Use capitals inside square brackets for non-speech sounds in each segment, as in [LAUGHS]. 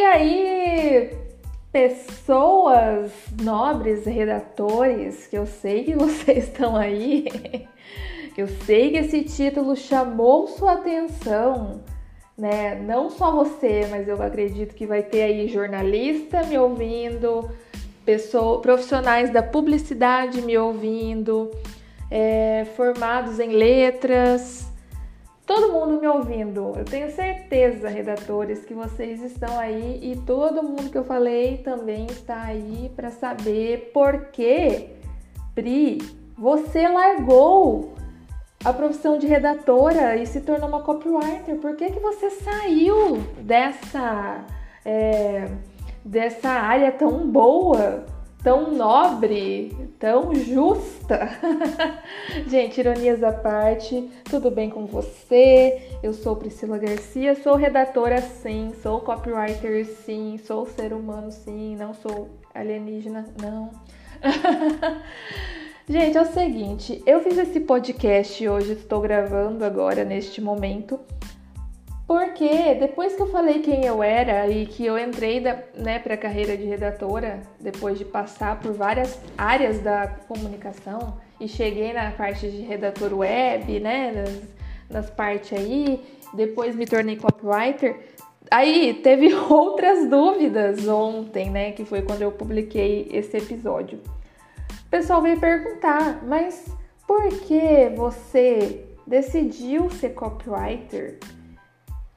E aí, pessoas nobres, redatores, que eu sei que [LAUGHS] vocês estão aí, [LAUGHS] eu sei que esse título chamou sua atenção, né? Não só você, mas eu acredito que vai ter aí jornalista me ouvindo, pessoa, profissionais da publicidade me ouvindo, é, formados em letras, todo mundo me ouvindo. Eu tenho certeza, redatores, que vocês estão aí e todo mundo que eu falei também está aí para saber por que, Pri, você largou a profissão de redatora e se tornou uma copywriter. Por que, que você saiu dessa, é, dessa área tão boa? Tão nobre, tão justa. [LAUGHS] Gente, ironias à parte, tudo bem com você? Eu sou Priscila Garcia, sou redatora sim, sou copywriter sim, sou ser humano sim, não sou alienígena, não. [LAUGHS] Gente, é o seguinte, eu fiz esse podcast hoje, estou gravando agora neste momento porque depois que eu falei quem eu era e que eu entrei né, para a carreira de redatora, depois de passar por várias áreas da comunicação e cheguei na parte de redator web, né, nas, nas partes aí, depois me tornei copywriter. Aí teve [LAUGHS] outras dúvidas ontem, né, que foi quando eu publiquei esse episódio. O pessoal veio perguntar, mas por que você decidiu ser copywriter?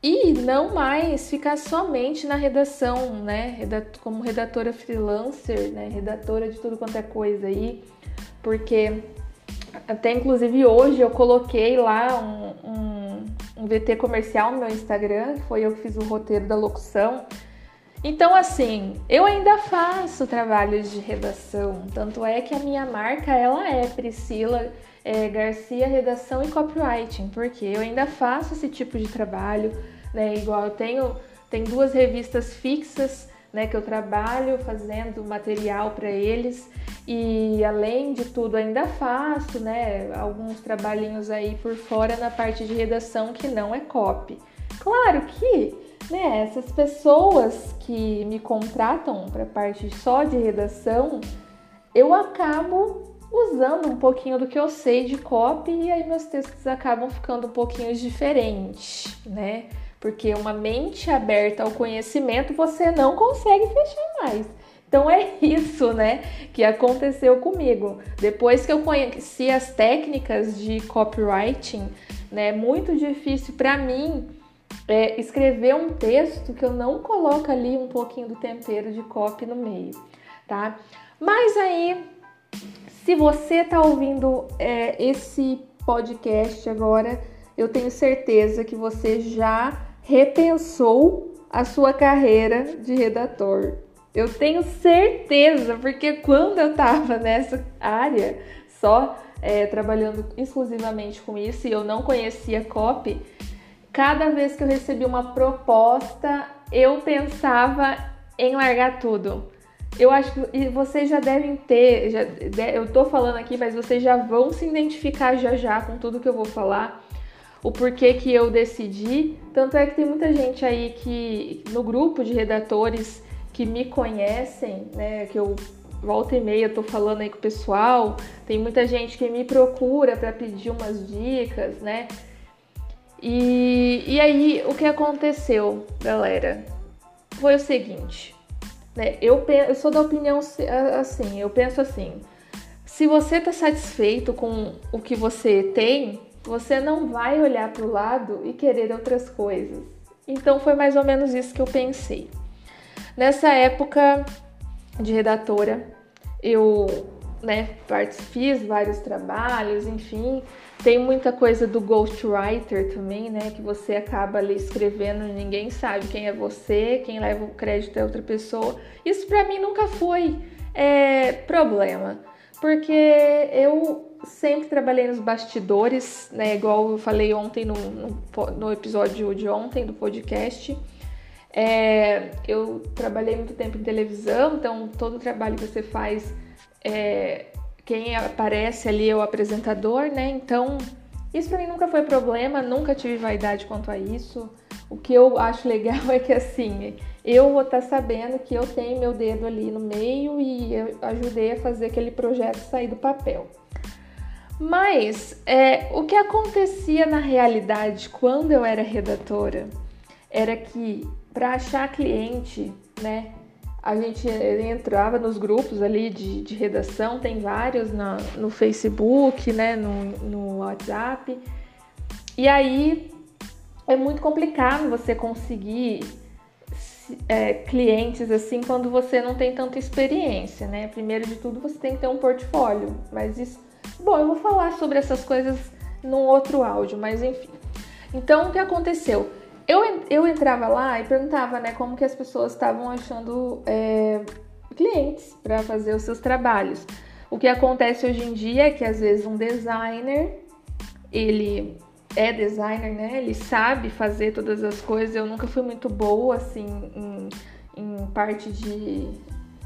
E não mais ficar somente na redação, né? Como redatora freelancer, né? Redatora de tudo quanto é coisa aí, porque até inclusive hoje eu coloquei lá um, um, um VT comercial no meu Instagram, foi eu que fiz o roteiro da locução. Então, assim, eu ainda faço trabalhos de redação, tanto é que a minha marca ela é Priscila é, Garcia Redação e Copywriting, porque eu ainda faço esse tipo de trabalho né? Igual eu tenho, tem duas revistas fixas, né, que eu trabalho fazendo material para eles e além de tudo ainda faço, né, alguns trabalhinhos aí por fora na parte de redação que não é copy. Claro que, né, essas pessoas que me contratam para parte só de redação, eu acabo usando um pouquinho do que eu sei de copy e aí meus textos acabam ficando um pouquinho diferentes, né? porque uma mente aberta ao conhecimento você não consegue fechar mais. Então é [LAUGHS] isso, né, que aconteceu comigo. Depois que eu conheci as técnicas de copywriting, né, muito difícil para mim é, escrever um texto que eu não coloco ali um pouquinho do tempero de copy no meio, tá? Mas aí, se você tá ouvindo é, esse podcast agora, eu tenho certeza que você já repensou a sua carreira de redator. Eu tenho certeza, porque quando eu estava nessa área, só é, trabalhando exclusivamente com isso e eu não conhecia copy, cada vez que eu recebia uma proposta, eu pensava em largar tudo. Eu acho que vocês já devem ter, já, eu tô falando aqui, mas vocês já vão se identificar já já com tudo que eu vou falar o porquê que eu decidi. Tanto é que tem muita gente aí que no grupo de redatores que me conhecem, né, que eu volta e meia tô falando aí com o pessoal, tem muita gente que me procura para pedir umas dicas, né? E, e aí o que aconteceu, galera? Foi o seguinte, né? Eu, eu sou da opinião assim, eu penso assim, se você tá satisfeito com o que você tem, você não vai olhar para o lado e querer outras coisas. Então foi mais ou menos isso que eu pensei. Nessa época de redatora, eu né, fiz vários trabalhos, enfim. Tem muita coisa do ghostwriter também, né? Que você acaba ali escrevendo, ninguém sabe quem é você, quem leva o crédito é outra pessoa. Isso para mim nunca foi é, problema, porque eu sempre trabalhei nos bastidores, né? Igual eu falei ontem no, no, no episódio de ontem do podcast. É, eu trabalhei muito tempo em televisão, então todo o trabalho que você faz, é, quem aparece ali é o apresentador, né? Então isso para mim nunca foi problema, nunca tive vaidade quanto a isso. O que eu acho legal [LAUGHS] é que assim, eu vou estar tá sabendo que eu tenho meu dedo ali no meio e eu ajudei a fazer aquele projeto sair do papel. Mas é, o que acontecia na realidade quando eu era redatora era que para achar cliente, né, a gente entrava nos grupos ali de, de redação, tem vários na, no Facebook, né, no, no WhatsApp, e aí é muito complicado você conseguir é, clientes assim quando você não tem tanta experiência, né? Primeiro de tudo, você tem que ter um portfólio, mas isso. Bom, eu vou falar sobre essas coisas num outro áudio, mas enfim. Então, o que aconteceu? Eu, eu entrava lá e perguntava, né, como que as pessoas estavam achando é, clientes para fazer os seus trabalhos. O que acontece hoje em dia é que às vezes um designer ele é designer, né? Ele sabe fazer todas as coisas. Eu nunca fui muito boa, assim, em, em parte de,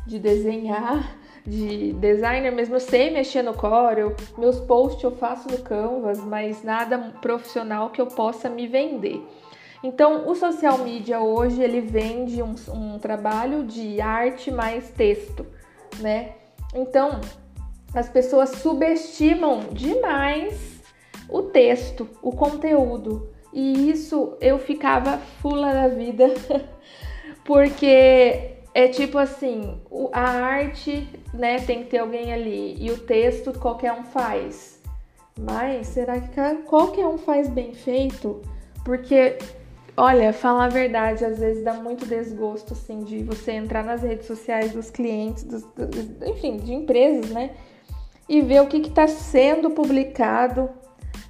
de desenhar, de designer mesmo. Eu sei mexer no Corel, meus posts eu faço no Canvas, mas nada profissional que eu possa me vender. Então, o social media hoje ele vende um, um trabalho de arte mais texto, né? Então, as pessoas subestimam demais o texto, o conteúdo. E isso eu ficava fula da vida, [LAUGHS] porque é tipo assim, a arte, né, tem que ter alguém ali e o texto qualquer um faz. Mas será que qualquer um faz bem feito? Porque olha, falar a verdade, às vezes dá muito desgosto assim de você entrar nas redes sociais dos clientes, dos, dos, enfim, de empresas, né? E ver o que está sendo publicado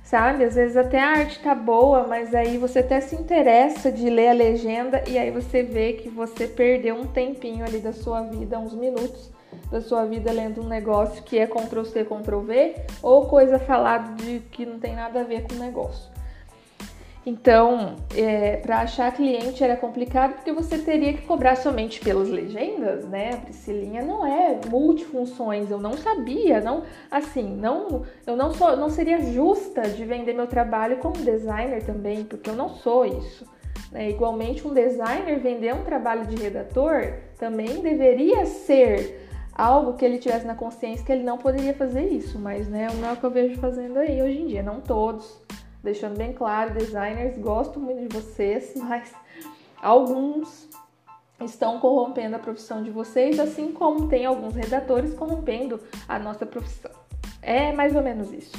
sabe? Às vezes até a arte tá boa, mas aí você até se interessa de ler a legenda e aí você vê que você perdeu um tempinho ali da sua vida, uns minutos da sua vida lendo um negócio que é Ctrl C, Ctrl V ou coisa falada de que não tem nada a ver com o negócio. Então, é, para achar cliente era complicado porque você teria que cobrar somente pelas legendas, né? A Priscilinha não é multifunções, eu não sabia, não, assim, não, eu não sou, não seria justa de vender meu trabalho como designer também, porque eu não sou isso. Né? Igualmente, um designer vender um trabalho de redator também deveria ser algo que ele tivesse na consciência que ele não poderia fazer isso, mas né, não é o que eu vejo fazendo aí hoje em dia, não todos deixando bem claro, designers, gosto muito de vocês, [LAUGHS] mas alguns estão corrompendo a profissão de vocês, assim como tem alguns redatores corrompendo a nossa profissão. É mais ou menos isso.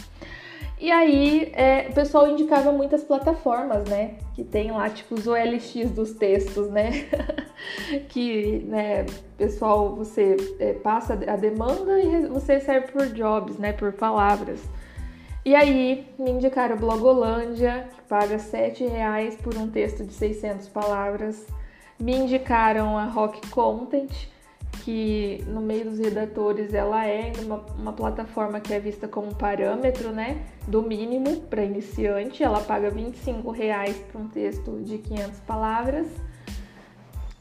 E aí, é, o pessoal indicava muitas plataformas, né? Que tem lá, tipo, os OLX dos textos, né? [LAUGHS] que, né, pessoal, você é, passa a demanda e você recebe por jobs, né? Por palavras. E aí me indicaram o Blogolândia, que paga R$ reais por um texto de 600 palavras. Me indicaram a Rock Content, que no meio dos redatores ela é uma, uma plataforma que é vista como parâmetro, né, do mínimo para iniciante. Ela paga R$ reais por um texto de 500 palavras.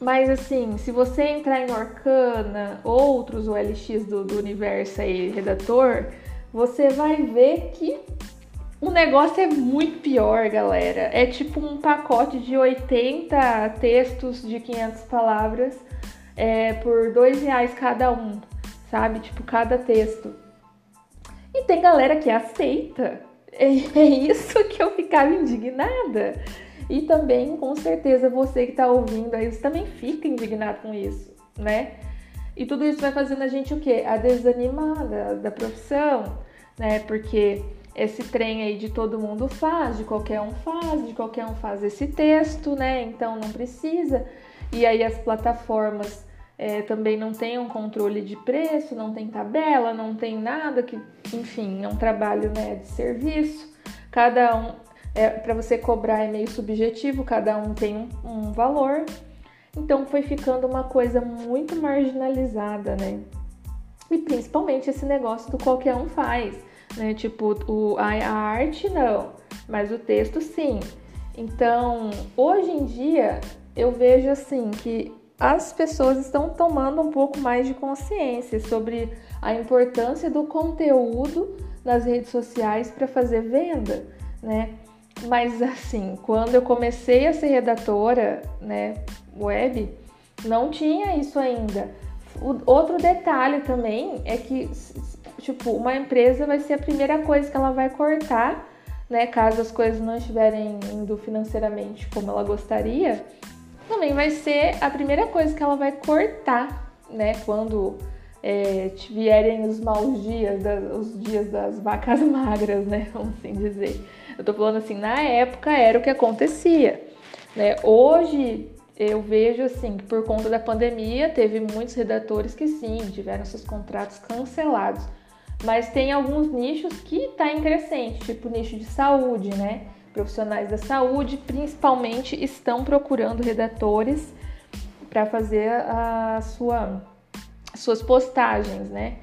Mas assim, se você entrar em Orkana, outros OLX do, do universo aí, redator, você vai ver que o negócio é muito pior, galera. É tipo um pacote de 80 textos de 500 palavras é, por dois reais cada um, sabe? Tipo, cada texto. E tem galera que aceita. [LAUGHS] É, é isso que eu ficava indignada. E também, com certeza, você que tá ouvindo aí, você também fica indignado com isso, né? E tudo isso vai fazendo a gente o quê? A desanimar da, da profissão, né? Porque esse trem aí de todo mundo faz, de qualquer um faz, de qualquer um faz esse texto, né? Então não precisa. E aí as plataformas é, também não têm um controle de preço, não tem tabela, não tem nada que, enfim, é um trabalho né, de serviço. Cada um, é, para você cobrar é meio subjetivo, cada um tem um, um valor. Então foi ficando uma coisa muito marginalizada, né? E principalmente esse negócio do qualquer um faz, né? Tipo, o, a, a arte não, mas o texto sim. Então, hoje em dia, eu vejo assim que as pessoas estão tomando um pouco mais de consciência sobre a importância do conteúdo nas redes sociais para fazer venda, né? Mas assim, quando eu comecei a ser redatora, né, web, Não tinha isso ainda. O, outro detalhe também é que, tipo, uma empresa vai ser a primeira coisa que ela vai cortar, né? Caso as coisas não estiverem indo financeiramente como ela gostaria, também vai ser a primeira coisa que ela vai cortar, né? Quando é, vierem os maus dias, os dias das vacas [LAUGHS] magras, né? Vamos assim dizer. Eu tô falando assim, na época era o que acontecia, né? Hoje eu vejo assim que por conta da pandemia teve muitos redatores que sim tiveram seus contratos cancelados, mas tem alguns nichos que está em crescente, tipo nicho de saúde, né? Profissionais da saúde principalmente estão procurando redatores para fazer a sua suas postagens, né?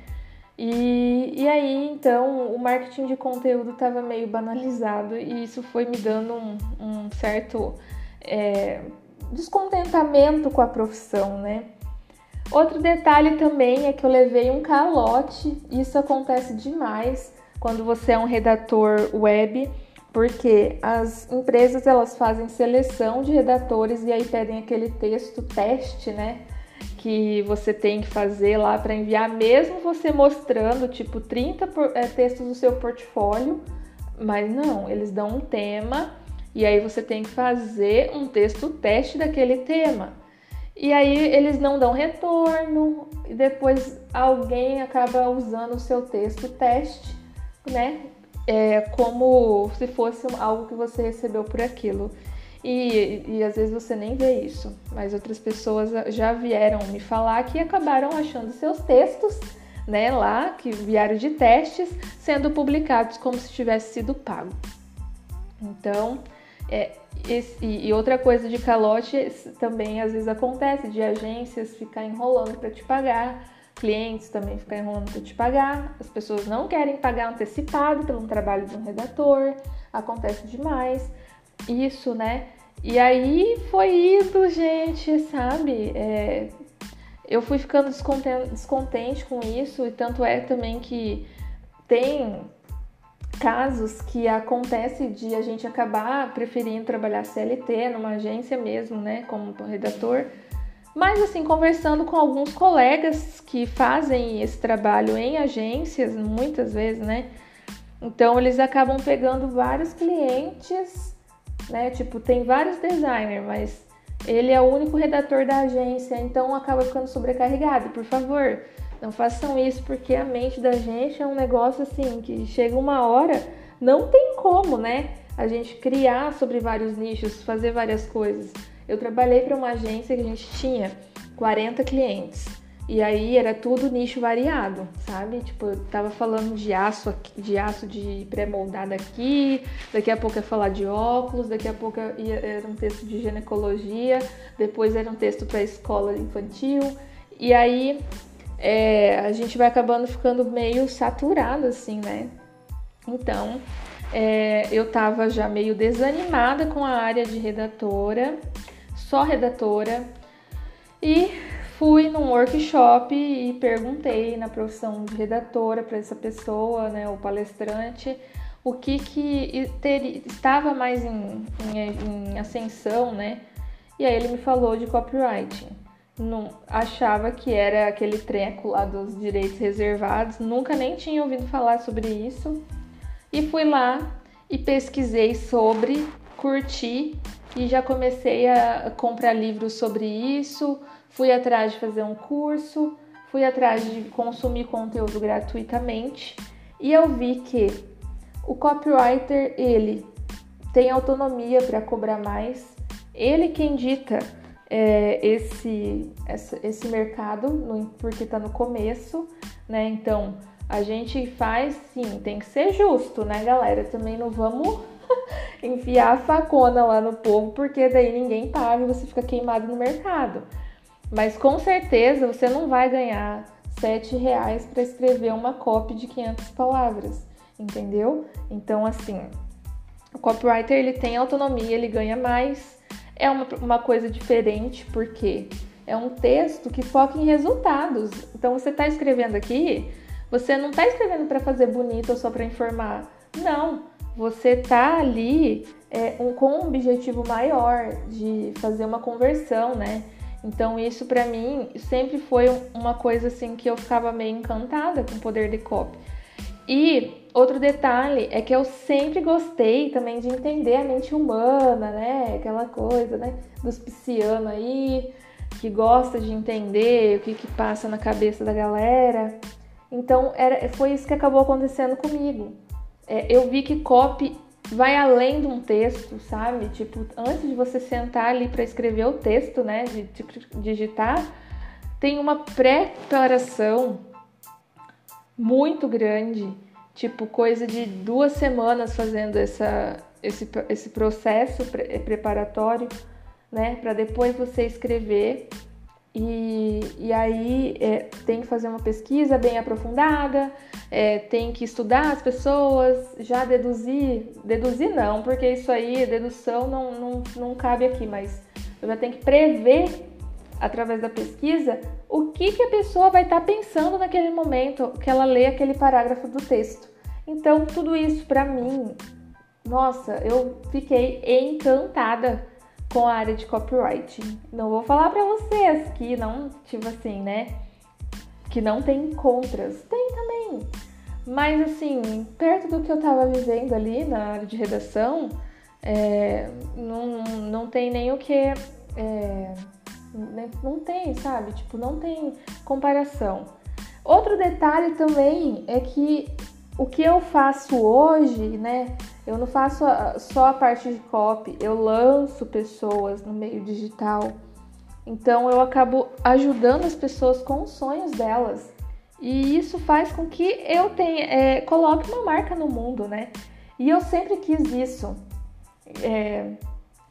E, e aí, então, o marketing de conteúdo estava meio banalizado e isso foi me dando um, um certo é, descontentamento com a profissão, né? Outro detalhe também é que eu levei um calote, isso acontece demais quando você é um redator web, porque as empresas elas fazem seleção de redatores e aí pedem aquele texto teste, né? que você tem que fazer lá para enviar, mesmo você mostrando tipo 30 é, textos do seu portfólio, mas não, eles dão um tema e aí você tem que fazer um texto teste daquele tema. E aí eles não dão retorno e depois alguém acaba usando o seu texto teste, né? É, como se fosse algo que você recebeu por aquilo. E, e às vezes você nem vê isso, mas outras pessoas já vieram me falar que acabaram achando seus textos, né, lá, que vieram de testes, sendo publicados como se tivesse sido pago. Então, é, esse, e outra coisa de calote também às vezes acontece, de agências ficar enrolando para te pagar, clientes também ficar enrolando para te pagar, as pessoas não querem pagar antecipado pelo trabalho de um redator, acontece demais. Isso, né? E aí foi indo, gente, sabe? É, eu fui ficando descontente, descontente com isso, e tanto é também que tem casos que acontece de a gente acabar preferindo trabalhar CLT numa agência mesmo, né, como redator. Mas assim, conversando com alguns colegas que fazem esse trabalho em agências, muitas vezes, né? Então eles acabam pegando vários clientes né? Tipo, tem vários designers, mas ele é o único redator da agência, então acaba ficando sobrecarregado. Por favor, não façam isso, porque a mente da gente é um negócio assim que chega uma hora, não tem como, né? A gente criar sobre vários nichos, fazer várias coisas. Eu trabalhei para uma agência que a gente tinha 40 clientes. E aí era tudo nicho variado, sabe? Tipo, eu tava falando de aço, de aço de pré-moldado aqui, daqui a pouco ia falar de óculos, daqui a pouco ia, era um texto de ginecologia, depois era um texto para escola infantil. E aí é, a gente vai acabando ficando meio saturado, assim, né? Então, é, eu tava já meio desanimada com a área de redatora, só redatora, e fui num workshop e perguntei na profissão de redatora para essa pessoa, né, o palestrante, o que que ter, estava mais em, em, em, ascensão, né? E aí ele me falou de copywriting. Não, achava que era aquele treco lá dos direitos reservados, nunca nem tinha ouvido falar sobre isso. E fui lá e pesquisei sobre, curti e já comecei a comprar livros sobre isso, fui atrás de fazer um curso, fui atrás de consumir conteúdo gratuitamente. E eu vi que o copywriter ele tem autonomia para cobrar mais, ele quem dita é, esse, esse mercado, no, porque está no começo, né? Então a gente faz sim, tem que ser justo, né, galera? Também não vamos [LAUGHS] enfiar a facona lá no povo, porque daí ninguém paga e você fica queimado no mercado. Mas com certeza você não vai ganhar sete reais para escrever uma copy de 500 palavras, entendeu? Então assim, o copywriter ele tem autonomia, ele ganha mais, é uma, uma coisa diferente porque é um texto que foca em resultados. Então você está escrevendo aqui, você não está escrevendo para fazer bonito ou só para informar, não. Você está ali é, um, com um objetivo maior de fazer uma conversão, né? Então isso para mim sempre foi uma coisa assim que eu ficava meio encantada com o poder de copy. E outro detalhe é que eu sempre gostei também de entender a mente humana, né? Aquela coisa, né? Dos piscianos aí, que gosta de entender o que, que passa na cabeça da galera. Então era, foi isso que acabou acontecendo comigo. É, eu vi que copy vai além de um texto, sabe? Tipo, antes de você sentar ali para escrever o texto, né, de, de digitar, tem uma preparação muito grande, tipo coisa de duas semanas fazendo essa, esse, esse processo preparatório, né, para depois você escrever. E, e aí é, tem que fazer uma pesquisa bem aprofundada, é, tem que estudar as pessoas, já deduzir, deduzir não, porque isso aí, dedução não, não, não cabe aqui, mas eu já tenho que prever através da pesquisa o que, que a pessoa vai estar tá pensando naquele momento que ela lê aquele parágrafo do texto. Então, tudo isso para mim, nossa, eu fiquei encantada com a área de copywriting. Não vou falar para vocês que não, tipo assim, né? Que não tem contras. Tem também. Mas assim, perto do que eu tava vivendo ali na área de redação, é, não, não tem nem o que. É, não tem, sabe? Tipo, não tem comparação. Outro detalhe também é que o que eu faço hoje, né? Eu não faço só a parte de copy, eu lanço pessoas no meio digital. Então eu acabo ajudando as pessoas com os sonhos delas. E isso faz com que eu tenha, é, coloque uma marca no mundo, né? E eu sempre quis isso. É,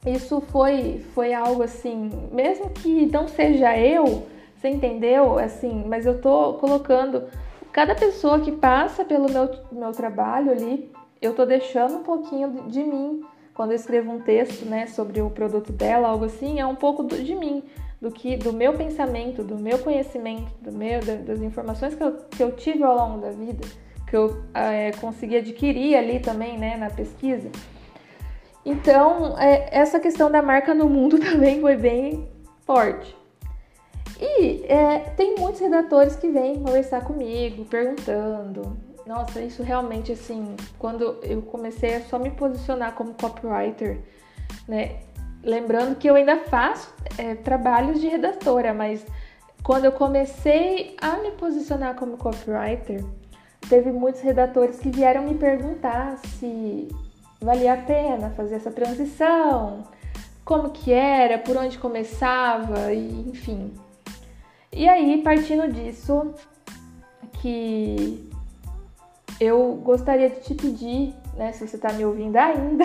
isso foi, foi algo assim, mesmo que não seja eu, você entendeu? Assim, mas eu tô colocando cada pessoa que passa pelo meu, meu trabalho ali eu tô deixando um pouquinho de mim quando eu escrevo um texto, né, sobre o produto dela, algo assim, é um pouco de mim, do que do meu pensamento, do meu conhecimento, do meu das informações que eu, que eu tive ao longo da vida, que eu é, consegui adquirir ali também, né, na pesquisa. Então, é, essa questão da marca no mundo [LAUGHS] também foi bem forte. E é, tem muitos redatores que vêm conversar comigo, perguntando, nossa, isso realmente assim, quando eu comecei a só me posicionar como copywriter, né? Lembrando que eu ainda faço é, trabalhos de redatora, mas quando eu comecei a me posicionar como copywriter, teve muitos redatores que vieram me perguntar se valia a pena fazer essa transição, como que era, por onde começava, e, enfim. E aí, partindo disso, que eu gostaria de te pedir, né, se você está me ouvindo ainda,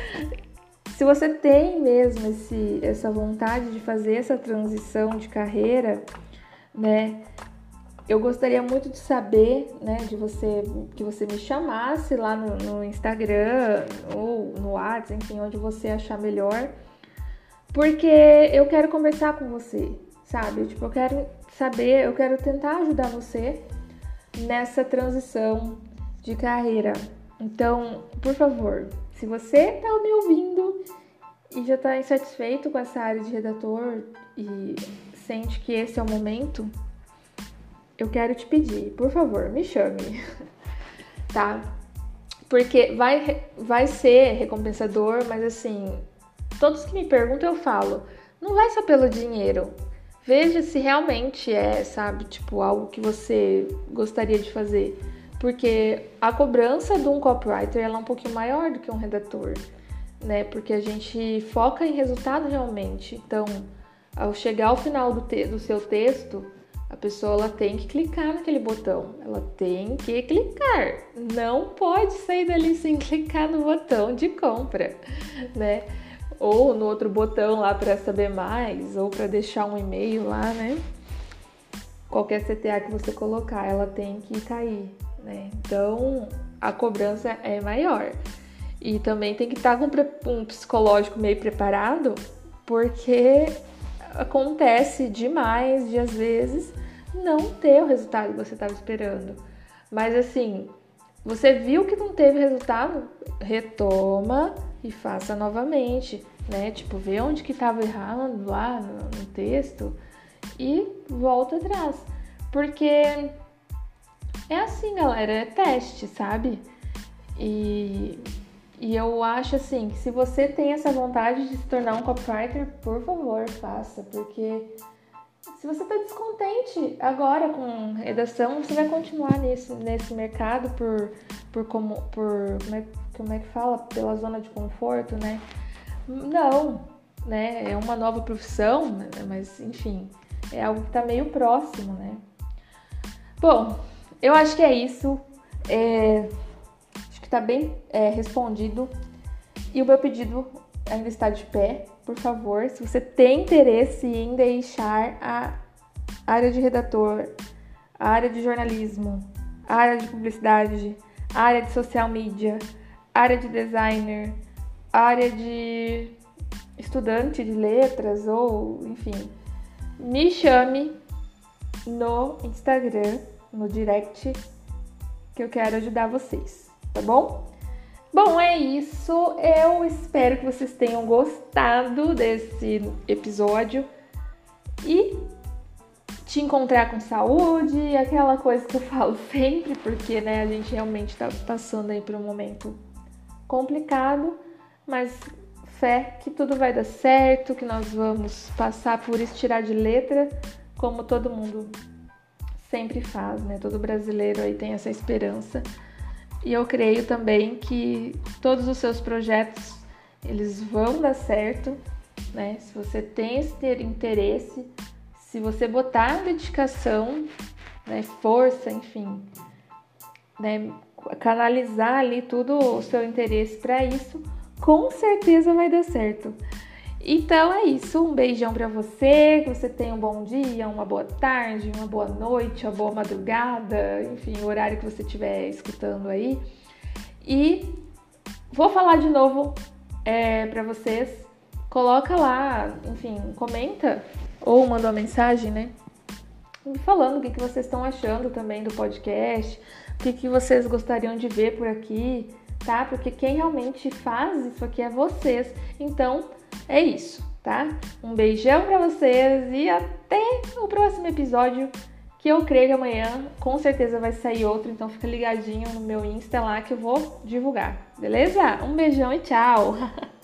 [LAUGHS] se você tem mesmo esse, essa vontade de fazer essa transição de carreira, né, eu gostaria muito de saber, né, de você, que você me chamasse lá no, no Instagram ou no WhatsApp, enfim, onde você achar melhor, porque eu quero conversar com você, sabe? Tipo, eu quero saber, eu quero tentar ajudar você nessa transição de carreira. Então, por favor, se você está me ouvindo e já está insatisfeito com essa área de redator e sente que esse é o momento, eu quero te pedir, por favor, me chame, [LAUGHS] tá? Porque vai, vai ser recompensador, mas assim, todos que me perguntam eu falo, não vai só pelo dinheiro, Veja se realmente é, sabe, tipo, algo que você gostaria de fazer. Porque a cobrança de um copywriter ela é um pouquinho maior do que um redator, né? Porque a gente foca em resultado realmente. Então, ao chegar ao final do, do seu texto, a pessoa ela tem que clicar naquele botão. Ela tem que clicar. Não pode sair dali sem clicar no botão de compra, né? ou no outro botão lá para saber mais, ou para deixar um e-mail lá, né? Qualquer CTA que você colocar, ela tem que cair, né? Então a cobrança é maior. E também tem que estar tá com um psicológico meio preparado, porque acontece demais de às vezes não ter o resultado que você estava esperando. Mas assim, você viu que não teve resultado? Retoma e faça novamente. né? Tipo, vê onde que tava errando lá no, no texto e volta atrás. Porque é assim, galera, é teste, sabe? E, e eu acho assim que se você tem essa vontade de se tornar um copywriter, por favor, faça, porque se você está descontente agora com redação, você vai continuar nesse, nesse mercado por, por como por como é, como é que fala? Pela zona de conforto, né? Não, né? É uma nova profissão, mas enfim, é algo que está meio próximo, né? Bom, eu acho que é isso. É, está bem é, respondido. E o meu pedido ainda está de pé. Por favor, se você tem interesse em deixar a área de redator, a área de jornalismo, a área de publicidade, a área de social media, a área de designer, a área de estudante de letras ou enfim, me chame no Instagram, no direct, que eu quero ajudar vocês, tá bom? Bom, é isso. Eu espero que vocês tenham gostado desse episódio e te encontrar com saúde, aquela coisa que eu falo [LAUGHS] sempre, porque né, a gente realmente tá passando aí por um momento complicado, mas fé que tudo vai dar certo, que nós vamos passar por isso, tirar de letra, como todo mundo sempre faz, né? Todo brasileiro aí tem essa esperança. E eu creio também que todos os seus projetos eles vão dar certo, né? Se você tem esse interesse, se você botar dedicação, né, força, enfim, né, canalizar ali tudo o seu interesse para isso, com certeza vai dar certo. Então é isso, um beijão para você, que você tenha um bom dia, uma boa tarde, uma boa noite, uma boa madrugada, enfim, o horário que você estiver escutando aí. E vou falar de novo é, para vocês, coloca lá, enfim, comenta ou manda uma mensagem, né? Falando o que, que vocês estão achando também do podcast, o que, que vocês gostariam de ver por aqui, tá? Porque quem realmente faz isso aqui é vocês. Então, é isso, tá? Um beijão para vocês e até o próximo episódio, que eu creio que amanhã com certeza vai sair outro, então fica ligadinho no meu Insta lá que eu vou divulgar, beleza? Um beijão e tchau! [LAUGHS]